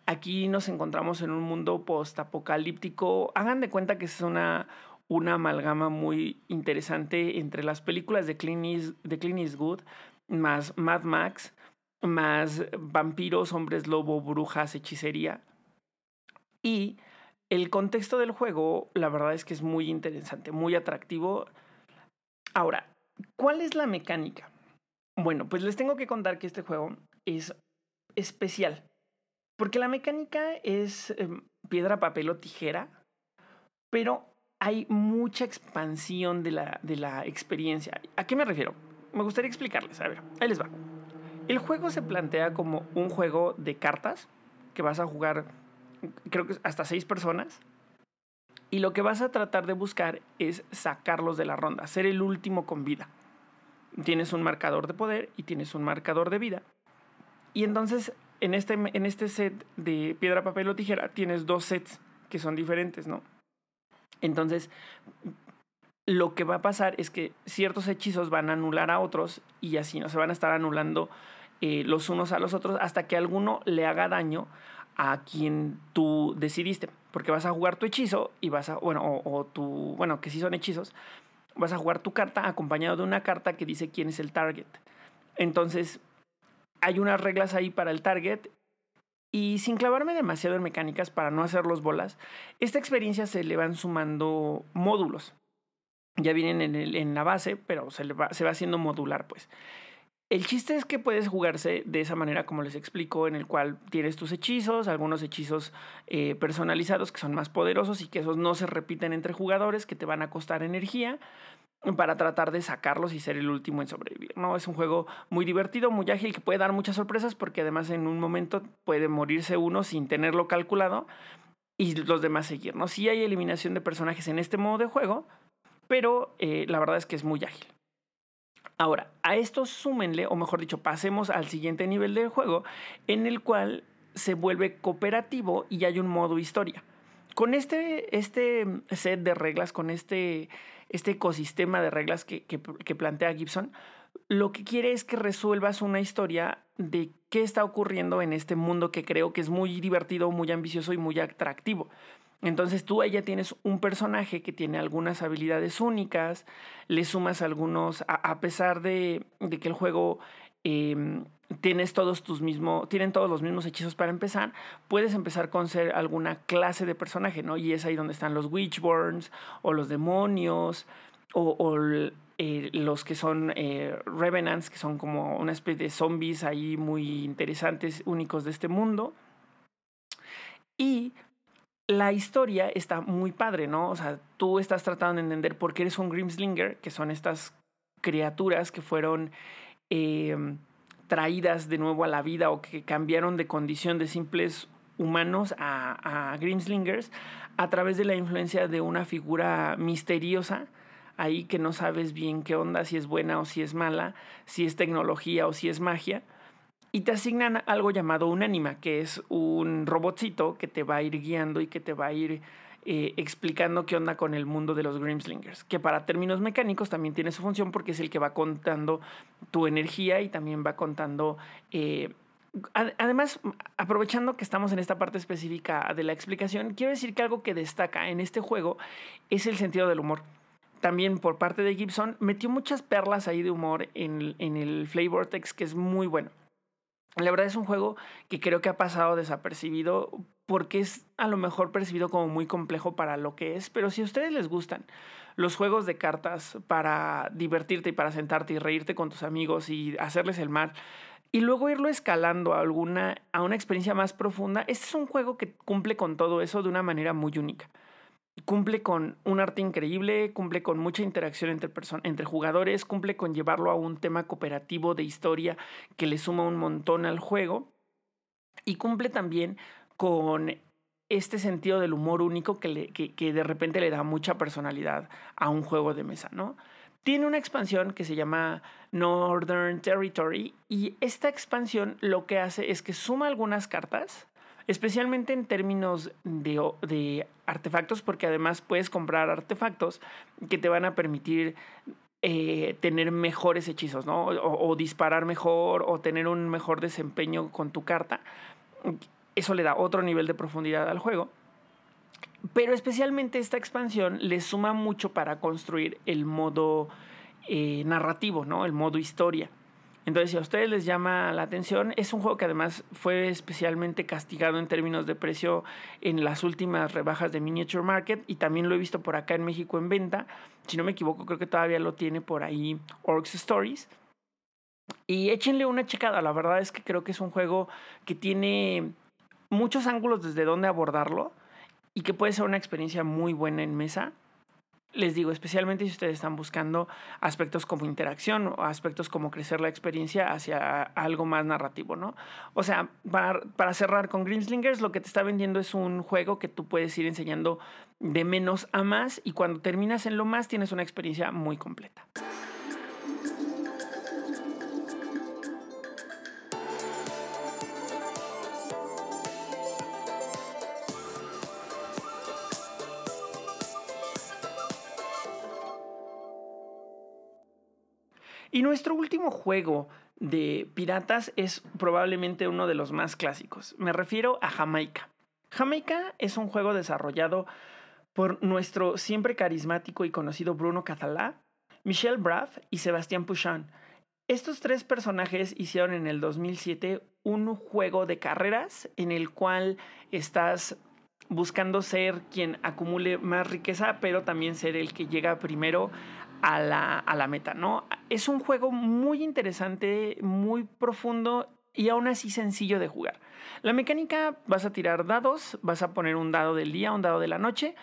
Aquí nos encontramos en un mundo post-apocalíptico. Hagan de cuenta que es una, una amalgama muy interesante entre las películas de Clint, de Clint Eastwood, más Mad Max, más vampiros, hombres lobo, brujas, hechicería. Y el contexto del juego, la verdad es que es muy interesante, muy atractivo. Ahora, ¿cuál es la mecánica? Bueno, pues les tengo que contar que este juego es especial. Porque la mecánica es em, piedra, papel o tijera, pero hay mucha expansión de la, de la experiencia. ¿A qué me refiero? Me gustaría explicarles. A ver, ahí les va. El juego se plantea como un juego de cartas que vas a jugar, creo que hasta seis personas. Y lo que vas a tratar de buscar es sacarlos de la ronda, ser el último con vida. Tienes un marcador de poder y tienes un marcador de vida. Y entonces, en este, en este set de piedra, papel o tijera, tienes dos sets que son diferentes, ¿no? Entonces, lo que va a pasar es que ciertos hechizos van a anular a otros y así no se van a estar anulando eh, los unos a los otros hasta que alguno le haga daño a quien tú decidiste. Porque vas a jugar tu hechizo y vas a, bueno, o, tu, bueno, que sí son hechizos, vas a jugar tu carta acompañado de una carta que dice quién es el target. Entonces, hay unas reglas ahí para el target y sin clavarme demasiado en mecánicas para no hacer los bolas, esta experiencia se le van sumando módulos. Ya vienen en, en la base, pero se, va, se va haciendo modular, pues. El chiste es que puedes jugarse de esa manera como les explico, en el cual tienes tus hechizos, algunos hechizos eh, personalizados que son más poderosos y que esos no se repiten entre jugadores, que te van a costar energía para tratar de sacarlos y ser el último en sobrevivir. ¿no? Es un juego muy divertido, muy ágil, que puede dar muchas sorpresas porque además en un momento puede morirse uno sin tenerlo calculado y los demás seguir. ¿no? Sí hay eliminación de personajes en este modo de juego, pero eh, la verdad es que es muy ágil. Ahora, a esto súmenle, o mejor dicho, pasemos al siguiente nivel del juego, en el cual se vuelve cooperativo y hay un modo historia. Con este, este set de reglas, con este, este ecosistema de reglas que, que plantea Gibson, lo que quiere es que resuelvas una historia de qué está ocurriendo en este mundo que creo que es muy divertido, muy ambicioso y muy atractivo. Entonces tú ahí ya tienes un personaje que tiene algunas habilidades únicas, le sumas algunos, a, pesar de, que el juego em, tienes todos tus mismos, tienen todos los mismos hechizos para empezar, puedes empezar con ser alguna clase de personaje, ¿no? Y es ahí donde están los Witchborns o los demonios o, eh, los que son eh, Revenants, que son como una especie de zombies ahí muy interesantes, únicos de este mundo. Y la historia está muy padre, ¿no? O sea, tú estás tratando de entender por qué eres un Grimslinger, que son estas criaturas que fueron em, traídas de nuevo a la vida o que cambiaron de condición de simples humanos a, a Grimslingers a través de la influencia de una figura misteriosa ahí que no sabes bien qué onda, si es buena o si es mala, si es tecnología o si es magia y te asignan algo llamado un ánima, que es un robotcito que te va a ir guiando y que te va a ir eh, explicando qué onda con el mundo de los Grimslingers, que para términos mecánicos también tiene su función porque es el que va contando tu energía y también va contando... Eh, además, aprovechando que estamos en esta parte específica de la explicación, quiero decir que algo que destaca en este juego es el sentido del humor también por parte de Gibson, metió muchas perlas ahí de humor en, en el Flavor Text, que es muy bueno. La verdad es un juego que creo que ha pasado desapercibido porque es a lo mejor percibido como muy complejo para lo que es, pero si a ustedes les gustan los juegos de cartas para divertirte y para sentarte y reírte con tus amigos y hacerles el mal y luego irlo escalando a alguna a una experiencia más profunda, este es un juego que cumple con todo eso de una manera muy única cumple con un arte increíble, cumple con mucha interacción entre, entre jugadores, cumple con llevarlo a un tema cooperativo de historia que le suma un montón al juego y cumple también con este sentido del humor único que, le, que, que de repente le da mucha personalidad a un juego de mesa, ¿no? tiene una expansión que se llama Northern Territory y esta expansión lo que hace es que suma algunas cartas, especialmente en términos de, artefactos, porque además puedes comprar artefactos que te van a permitir eh, tener mejores hechizos, ¿no? O, disparar mejor o tener un mejor desempeño con tu carta. Eso le da otro nivel de profundidad al juego. Pero especialmente esta expansión le suma mucho para construir el modo eh, narrativo, ¿no? El modo historia. Entonces, si a ustedes les llama la atención, es un juego que además fue especialmente castigado en términos de precio en las últimas rebajas de Miniature Market y también lo he visto por acá en México en venta. Si no me equivoco, creo que todavía lo tiene por ahí Orcs Stories. Y échenle una checada, la verdad es que creo que es un juego que tiene muchos ángulos desde donde abordarlo y que puede ser una experiencia muy buena en mesa. Les digo, especialmente si ustedes están buscando aspectos como interacción o aspectos como crecer la experiencia hacia algo más narrativo, ¿no? O sea, para, cerrar con Grimslingers, lo que te está vendiendo es un juego que tú puedes ir enseñando de menos a más y cuando terminas en lo más tienes una experiencia muy completa. Y nuestro último juego de piratas es probablemente uno de los más clásicos. Me refiero a Jamaica. Jamaica es un juego desarrollado por nuestro siempre carismático y conocido Bruno Catalá, Michelle Braff y Sebastián Pouchon. Estos tres personajes hicieron en el 2007 un juego de carreras en el cual estás buscando ser quien acumule más riqueza, pero también ser el que llega primero a la, a la meta, ¿no? Es un juego muy interesante, muy profundo y aún así sencillo de jugar. La mecánica, vas a tirar dados, vas a poner un dado del día, un dado de la noche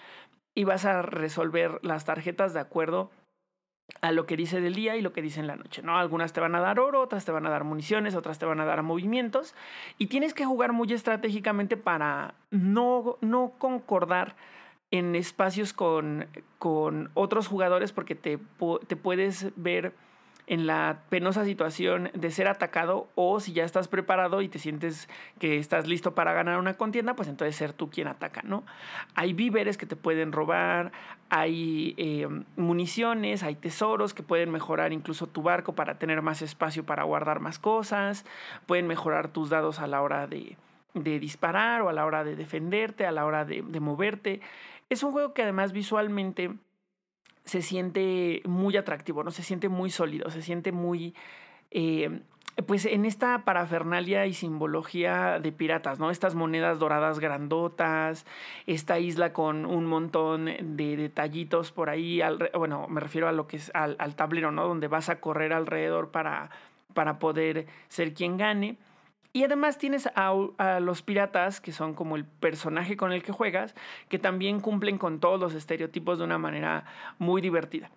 y vas a resolver las tarjetas de acuerdo a lo que dice del día y lo que dice en la noche, ¿no? Algunas te van a dar oro, otras te van a dar municiones, otras te van a dar movimientos y tienes que jugar muy estratégicamente para no, no concordar en espacios con, con otros jugadores porque te, te puedes ver en la penosa situación de ser atacado o si ya estás preparado y te sientes que estás listo para ganar una contienda, pues entonces ser tú quien ataca, ¿no? Hay víveres que te pueden robar, hay eh, municiones, hay tesoros que pueden mejorar incluso tu barco para tener más espacio para guardar más cosas, pueden mejorar tus dados a la hora de, de disparar o a la hora de defenderte, a la hora de, de moverte. Es un juego que además visualmente se siente muy atractivo, ¿no? Se siente muy sólido, se siente muy... Eh, pues en esta parafernalia y simbología de piratas, ¿no? Estas monedas doradas grandotas, esta isla con un montón de detallitos por ahí, bueno, me refiero a lo que es al, al, tablero, ¿no? Donde vas a correr alrededor para, para poder ser quien gane. Y además tienes a, los piratas, que son como el personaje con el que juegas, que también cumplen con todos los estereotipos de una manera muy divertida.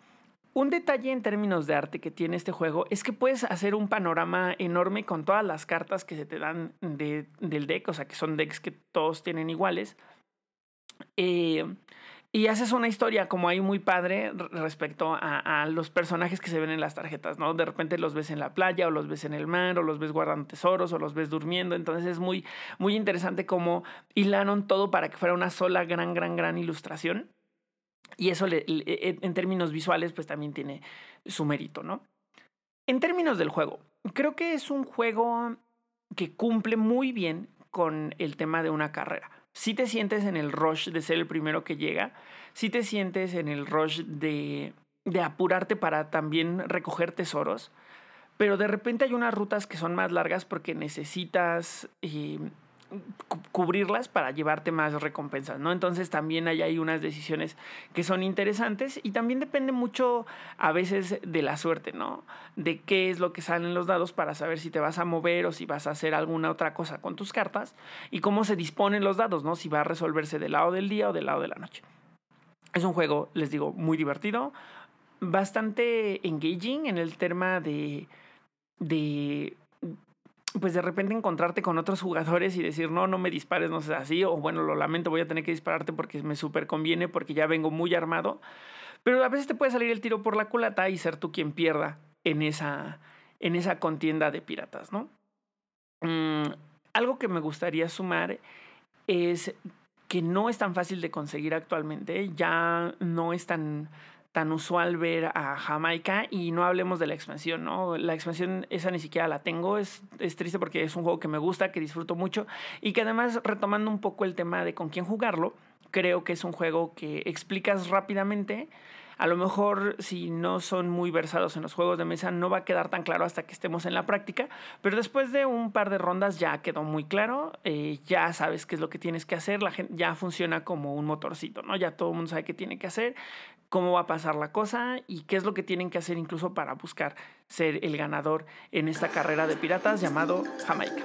Un detalle en términos de arte que tiene este juego es que puedes hacer un panorama enorme con todas las cartas que se te dan del deck, o sea, que son decks que todos tienen iguales. Eh, y haces una historia como ahí muy padre respecto a, los personajes que se ven en las tarjetas, ¿no? De repente los ves en la playa o los ves en el mar o los ves guardando tesoros o los ves durmiendo. Entonces es muy, muy interesante cómo hilaron todo para que fuera una sola gran, gran, gran ilustración. Y eso e, e, en términos visuales pues también tiene su mérito, ¿no? En términos del juego, creo que es un juego que cumple muy bien con el tema de una carrera si te sientes en el rush de ser el primero que llega, si te sientes en el rush de, de apurarte para también recoger tesoros, pero de repente hay unas rutas que son más largas porque necesitas eh, cubrirlas para llevarte más recompensas, ¿no? Entonces también hay ahí unas decisiones que son interesantes y también depende mucho a veces de la suerte, ¿no? De qué es lo que salen los dados para saber si te vas a mover o si vas a hacer alguna otra cosa con tus cartas y cómo se disponen los dados, ¿no? Si va a resolverse del lado del día o del lado de la noche. Es un juego, les digo, muy divertido, bastante engaging en el tema de, de pues de repente encontrarte con otros jugadores y decir, no, no me dispares, no sé así, o bueno, lo lamento, voy a tener que dispararte porque me súper conviene, porque ya vengo muy armado. Pero a veces te puede salir el tiro por la culata y ser tú quien pierda en esa, en esa contienda de piratas, ¿no? Mm, algo que me gustaría sumar es que no es tan fácil de conseguir actualmente, ya no es tan tan usual ver a Jamaica y no hablemos de la expansión, ¿no? La expansión esa ni siquiera la tengo, es, es triste porque es un juego que me gusta, que disfruto mucho y que además retomando un poco el tema de con quién jugarlo, creo que es un juego que explicas rápidamente a lo mejor si no son muy versados en los juegos de mesa no va a quedar tan claro hasta que estemos en la práctica, pero después de un par de rondas ya quedó muy claro, eh, ya sabes qué es lo que tienes que hacer, la gente ya funciona como un motorcito, ¿no? Ya todo el mundo sabe qué tiene que hacer, cómo va a pasar la cosa y qué es lo que tienen que hacer incluso para buscar ser el ganador en esta carrera de piratas llamado Jamaica.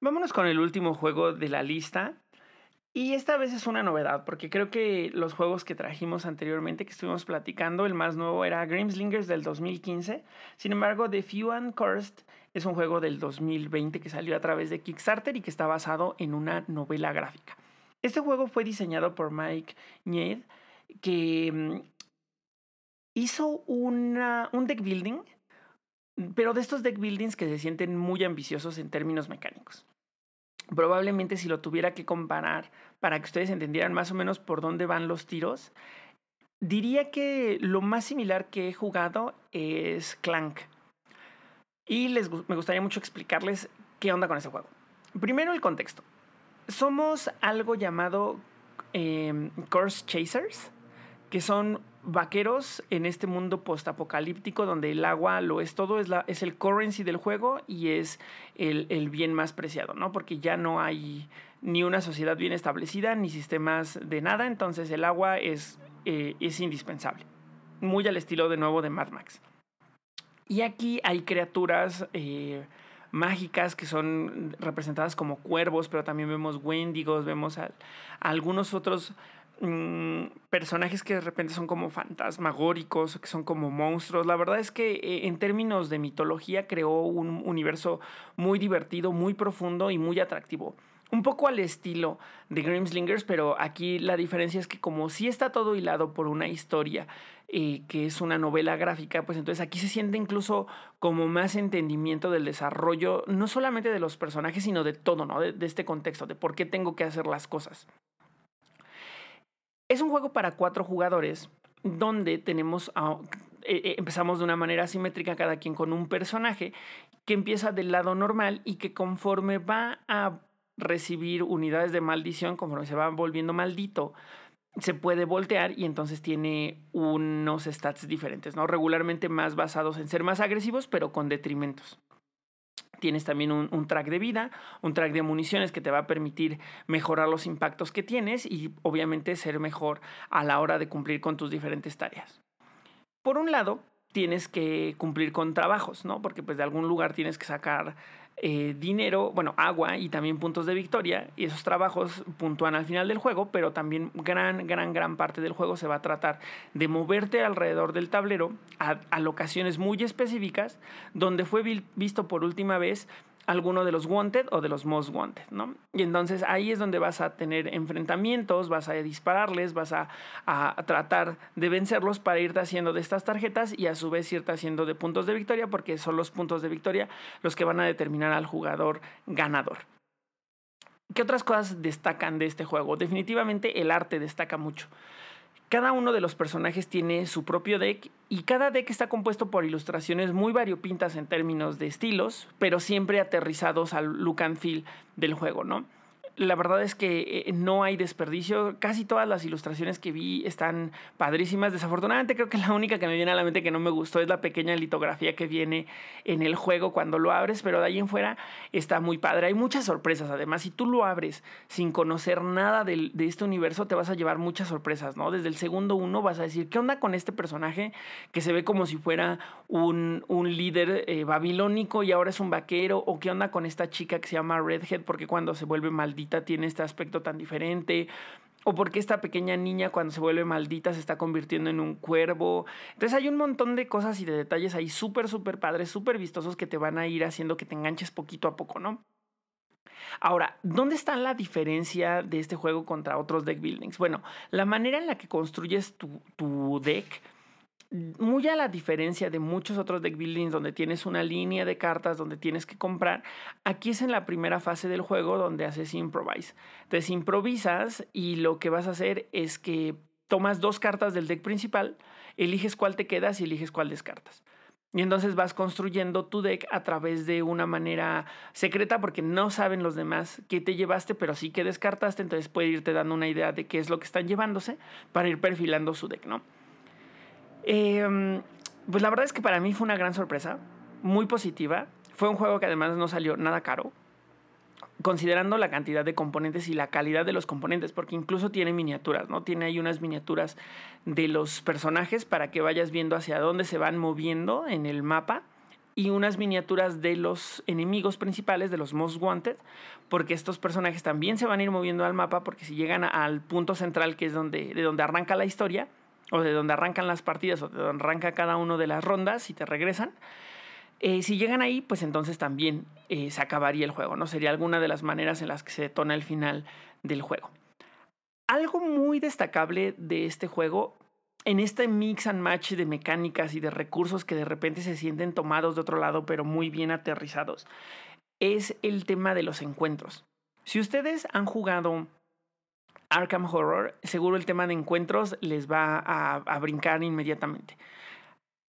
Vámonos con el último juego de la lista. Y esta vez es una novedad, porque creo que los juegos que trajimos anteriormente, que estuvimos platicando, el más nuevo era Grimslingers del 2015. Sin embargo, The Few and es un juego del 2020 que salió a través de Kickstarter y que está basado en una novela gráfica. Este juego fue diseñado por Mike Nied, que mm, hizo un deck building pero de estos deck buildings que se sienten muy ambiciosos en términos mecánicos. Probablemente si lo tuviera que comparar para que ustedes entendieran más o menos por dónde van los tiros, diría que lo más similar que he jugado es Clank. Y les, me gustaría mucho explicarles qué onda con ese juego. Primero el contexto. Somos algo llamado eh, Course Chasers, que son vaqueros en este mundo postapocalíptico donde el agua lo es todo, es, la, es el currency del juego y es el, el, bien más preciado, ¿no? Porque ya no hay ni una sociedad bien establecida ni sistemas de nada, entonces el agua es, eh, es indispensable. Muy al estilo de nuevo de Mad Max. Y aquí hay criaturas eh, mágicas que son representadas como cuervos, pero también vemos wendigos, vemos a algunos otros Mm, personajes que de repente son como fantasmagóricos, que son como monstruos. La verdad es que eh, en términos de mitología creó un universo muy divertido, muy profundo y muy atractivo. Un poco al estilo de Grimslingers, pero aquí la diferencia es que como sí está todo hilado por una historia eh, que es una novela gráfica, pues entonces aquí se siente incluso como más entendimiento del desarrollo, no solamente de los personajes, sino de todo, ¿no? de este contexto, de por qué tengo que hacer las cosas. Es un juego para cuatro jugadores donde tenemos eh, eh, empezamos de una manera asimétrica cada quien con un personaje que empieza del lado normal y que conforme va a recibir unidades de maldición, conforme se va volviendo maldito, se puede voltear y entonces tiene unos stats diferentes, ¿no? Regularmente más basados en ser más agresivos, pero con detrimentos. Tienes también un, track de vida, un track de municiones que te va a permitir mejorar los impactos que tienes y obviamente ser mejor a la hora de cumplir con tus diferentes tareas. Por un lado, tienes que cumplir con trabajos, ¿no? Porque pues de algún lugar tienes que sacar eh, dinero, bueno, agua y también puntos de victoria. Y esos trabajos puntúan al final del juego, pero también gran, gran, gran parte del juego se va a tratar de moverte alrededor del tablero a, a locaciones muy específicas, donde fue visto por última vez alguno de los wanted o de los most wanted, ¿no? Y entonces ahí es donde vas a tener enfrentamientos, vas a dispararles, vas a, a, tratar de vencerlos para irte haciendo de estas tarjetas y a su vez irte haciendo de puntos de victoria porque son los puntos de victoria los que van a determinar al jugador ganador. ¿Qué otras cosas destacan de este juego? Definitivamente el arte destaca mucho. Cada uno de los personajes tiene su propio deck y cada deck está compuesto por ilustraciones muy variopintas en términos de estilos, pero siempre aterrizados al look and feel del juego, ¿no? La verdad es que eh, no hay desperdicio. Casi todas las ilustraciones que vi están padrísimas. Desafortunadamente creo que la única que me viene a la mente que no me gustó es la pequeña litografía que viene en el juego cuando lo abres, pero de ahí en fuera está muy padre. Hay muchas sorpresas. Además, si tú lo abres sin conocer nada de, este universo, te vas a llevar muchas sorpresas, ¿no? Desde el segundo uno vas a decir, ¿qué onda con este personaje que se ve como si fuera un, un líder eh, babilónico y ahora es un vaquero? ¿O qué onda con esta chica que se llama Redhead porque cuando se vuelve maldita tiene este aspecto tan diferente. o por qué esta pequeña niña cuando se vuelve maldita se está convirtiendo en un cuervo. Entonces hay un montón de cosas y de detalles ahí súper, súper padres, súper vistosos que te van a ir haciendo que te enganches poquito a poco, ¿no? Ahora, ¿dónde está la diferencia de este juego contra otros deck buildings? Bueno, la manera en la que construyes tu, tu deck muy a la diferencia de muchos otros deck buildings donde tienes una línea de cartas donde tienes que comprar, aquí es en la primera fase del juego donde haces improvise. Entonces improvisas y lo que vas a hacer es que tomas dos cartas del deck principal, eliges cuál te quedas y eliges cuál descartas. Y entonces vas construyendo tu deck a través de una manera secreta porque no saben los demás qué te llevaste, pero sí que descartaste, entonces puede irte dando una idea de qué es lo que están llevándose para ir perfilando su deck, ¿no? Em, pues la verdad es que para mí fue una gran sorpresa, muy positiva. Fue un juego que además no salió nada caro, considerando la cantidad de componentes y la calidad de los componentes, porque incluso tiene miniaturas, ¿no? Tiene ahí unas miniaturas de los personajes para que vayas viendo hacia dónde se van moviendo en el mapa y unas miniaturas de los enemigos principales, de los Most Wanted, porque estos personajes también se van a ir moviendo al mapa, porque si llegan al punto central, que es donde, de donde arranca la historia, o de donde arrancan las partidas, o de donde arranca cada uno de las rondas y te regresan. Eh, si llegan ahí, pues entonces también eh, se acabaría el juego, ¿no? Sería alguna de las maneras en las que se detona el final del juego. Algo muy destacable de este juego, en este mix and match de mecánicas y de recursos que de repente se sienten tomados de otro lado, pero muy bien aterrizados, es el tema de los encuentros. Si ustedes han jugado Arkham Horror, seguro el tema de encuentros les va a, brincar inmediatamente.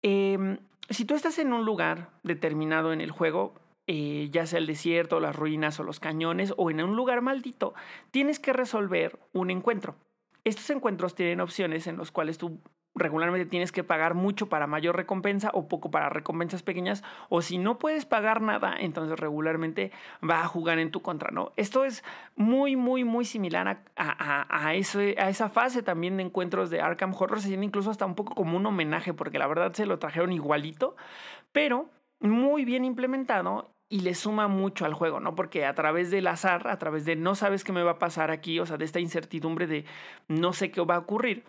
Em, si tú estás en un lugar determinado en el juego, eh, ya sea el desierto, las ruinas o los cañones, o en un lugar maldito, tienes que resolver un encuentro. Estos encuentros tienen opciones en los cuales tú regularmente tienes que pagar mucho para mayor recompensa o poco para recompensas pequeñas, o si no puedes pagar nada, entonces regularmente va a jugar en tu contra, ¿no? Esto es muy, muy, muy similar a, a, a, a esa fase también de encuentros de Arkham Horror, se siente incluso hasta un poco como un homenaje, porque la verdad se lo trajeron igualito, pero muy bien implementado y le suma mucho al juego, ¿no? Porque a través del azar, a través de no sabes qué me va a pasar aquí, o sea, de esta incertidumbre de no sé qué va a ocurrir,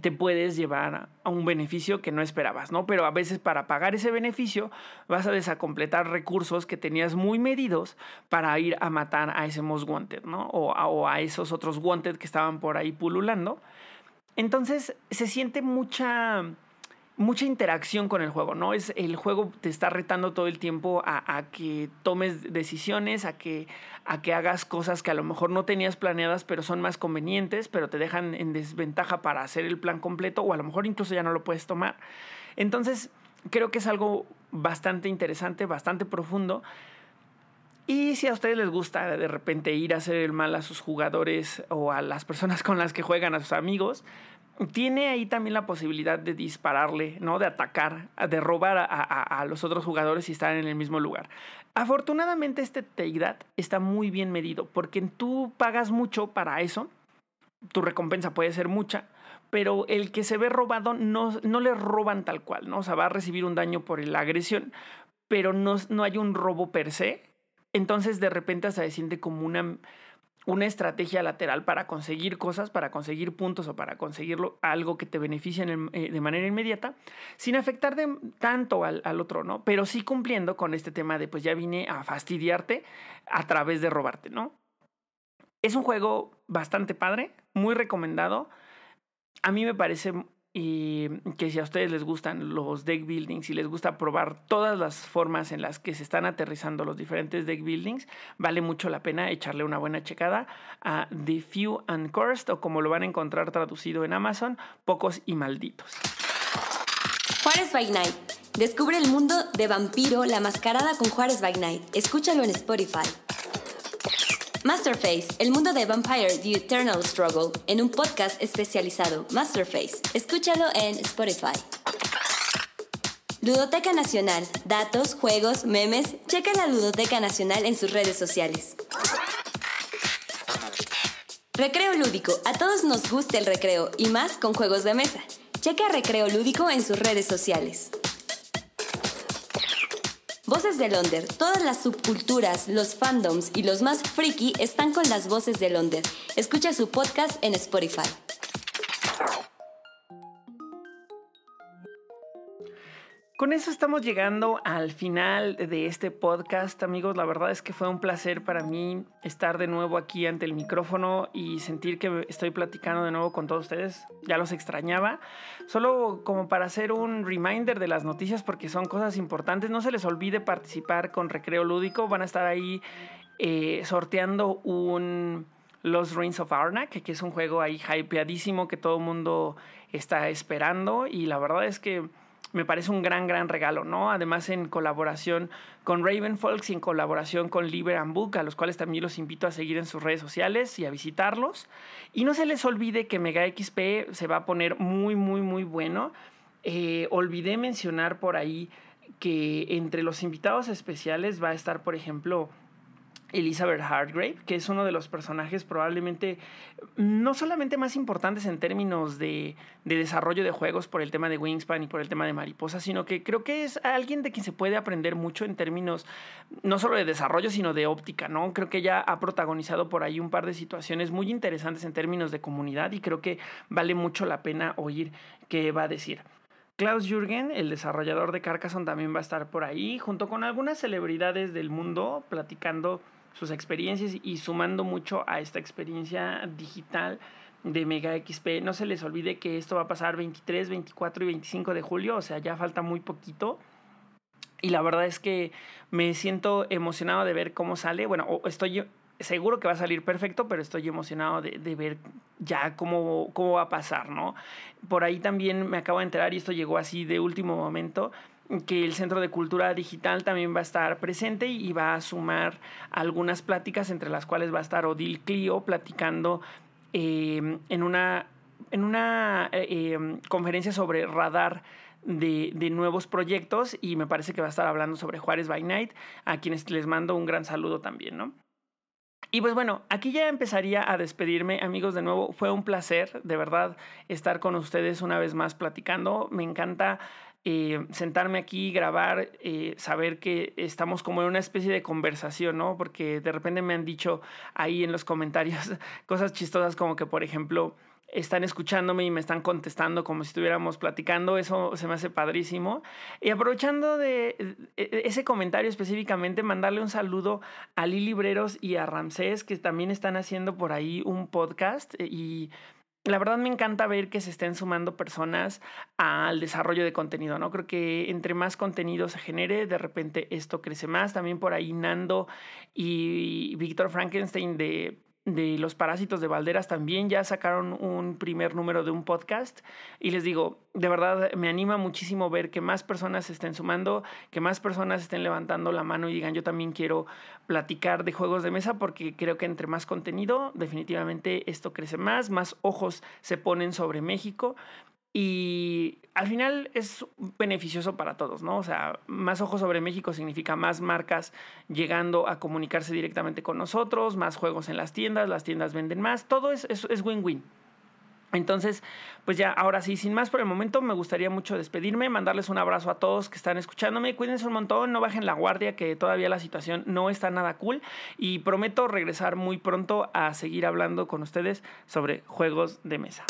te puedes llevar a un beneficio que no esperabas, ¿no? Pero a veces para pagar ese beneficio vas a desacompletar recursos que tenías muy medidos para ir a matar a ese most wanted, ¿no? O a, o a esos otros wanted que estaban por ahí pululando. Entonces se siente mucha mucha interacción con el juego, ¿no? Es el juego te está retando todo el tiempo a, que tomes decisiones, a que, a que hagas cosas que a lo mejor no tenías planeadas, pero son más convenientes, pero te dejan en desventaja para hacer el plan completo, o a lo mejor incluso ya no lo puedes tomar. Entonces, creo que es algo bastante interesante, bastante profundo. Y si a ustedes les gusta de repente ir a hacer el mal a sus jugadores o a las personas con las que juegan, a sus amigos, tiene ahí también la posibilidad de dispararle, ¿no? De atacar, de robar a, los otros jugadores si están en el mismo lugar. Afortunadamente este take está muy bien medido porque tú pagas mucho para eso, tu recompensa puede ser mucha, pero el que se ve robado no, no le roban tal cual, ¿no? O sea, va a recibir un daño por la agresión, pero no, no hay un robo per se. Entonces de repente se siente como una una estrategia lateral para conseguir cosas, para conseguir puntos o para conseguirlo algo que te beneficie eh, de manera inmediata, sin afectar tanto al, al, otro, ¿no? Pero sí cumpliendo con este tema de pues ya vine a fastidiarte a través de robarte, ¿no? Es un juego bastante padre, muy recomendado. A mí me parece y que si a ustedes les gustan los deck buildings y les gusta probar todas las formas en las que se están aterrizando los diferentes deck buildings, vale mucho la pena echarle una buena checada a The Few and Cursed o como lo van a encontrar traducido en Amazon, Pocos y Malditos. Juárez by Night. Descubre el mundo de Vampiro, la mascarada con Juárez by Night. Escúchalo en Spotify. Masterface, el mundo de Vampire The Eternal Struggle, en un podcast especializado. Masterface, escúchalo en Spotify. Ludoteca Nacional, datos, juegos, memes, checa la Ludoteca Nacional en sus redes sociales. Recreo Lúdico, a todos nos gusta el recreo y más con juegos de mesa. Checa Recreo Lúdico en sus redes sociales. Voces de Londres. Todas las subculturas, los fandoms y los más freaky están con las voces de Londres. Escucha su podcast en Spotify. Con eso estamos llegando al final de este podcast, amigos. La verdad es que fue un placer para mí estar de nuevo aquí ante el micrófono y sentir que estoy platicando de nuevo con todos ustedes. Ya los extrañaba. Solo como para hacer un reminder de las noticias porque son cosas importantes. No se les olvide participar con Recreo Lúdico. Van a estar ahí eh, sorteando un Los Rings of Arnak, que es un juego ahí hypeadísimo que todo el mundo está esperando. Y la verdad es que me parece un gran, gran regalo, ¿no? Además, en colaboración con Raven Folks y en colaboración con Liber and Book, a los cuales también los invito a seguir en sus redes sociales y a visitarlos. Y no se les olvide que Mega XP se va a poner muy, muy, muy bueno. Eh, olvidé mencionar por ahí que entre los invitados especiales va a estar, por ejemplo, Elizabeth Hargrave, que es uno de los personajes probablemente no solamente más importantes en términos de, desarrollo de juegos por el tema de Wingspan y por el tema de Mariposa, sino que creo que es alguien de quien se puede aprender mucho en términos no solo de desarrollo, sino de óptica, ¿no? Creo que ella ha protagonizado por ahí un par de situaciones muy interesantes en términos de comunidad y creo que vale mucho la pena oír qué va a decir. Klaus Jürgen, el desarrollador de Carcassonne, también va a estar por ahí, junto con algunas celebridades del mundo, platicando sus experiencias y sumando mucho a esta experiencia digital de Mega XP. No se les olvide que esto va a pasar 23, 24 y 25 de julio, o sea, ya falta muy poquito. Y la verdad es que me siento emocionado de ver cómo sale. Bueno, estoy seguro que va a salir perfecto, pero estoy emocionado de, de, ver ya cómo, cómo va a pasar, ¿no? Por ahí también me acabo de enterar, y esto llegó así de último momento, que el Centro de Cultura Digital también va a estar presente y va a sumar algunas pláticas, entre las cuales va a estar Odil Clio platicando eh, en una, en una eh, em, conferencia sobre radar. De, de, nuevos proyectos y me parece que va a estar hablando sobre Juárez by Night, a quienes les mando un gran saludo también, ¿no? Y pues bueno, aquí ya empezaría a despedirme, amigos, de nuevo. Fue un placer, de verdad, estar con ustedes una vez más platicando. Me encanta eh, sentarme aquí, grabar, eh, saber que estamos como en una especie de conversación, ¿no? Porque de repente me han dicho ahí en los comentarios cosas chistosas como que, por ejemplo, están escuchándome y me están contestando como si estuviéramos platicando, eso se me hace padrísimo. Y aprovechando de ese comentario específicamente, mandarle un saludo a Lili Libreros y a Ramsés, que también están haciendo por ahí un podcast y la verdad me encanta ver que se estén sumando personas al desarrollo de contenido, ¿no? Creo que entre más contenido se genere, de repente esto crece más. También por ahí Nando y Víctor Frankenstein de de los parásitos de Valderas también ya sacaron un primer número de un podcast. Y les digo, de verdad me anima muchísimo ver que más personas se estén sumando, que más personas estén levantando la mano y digan yo también quiero platicar de juegos de mesa porque creo que entre más contenido definitivamente esto crece más, más ojos se ponen sobre México y al final es beneficioso para todos, ¿no? O sea, más ojos sobre México significa más marcas llegando a comunicarse directamente con nosotros, más juegos en las tiendas, las tiendas venden más, todo es win-win. Entonces, pues ya, ahora sí, sin más por el momento, me gustaría mucho despedirme, mandarles un abrazo a todos que están escuchándome, cuídense un montón, no bajen la guardia, que todavía la situación no está nada cool y prometo regresar muy pronto a seguir hablando con ustedes sobre juegos de mesa.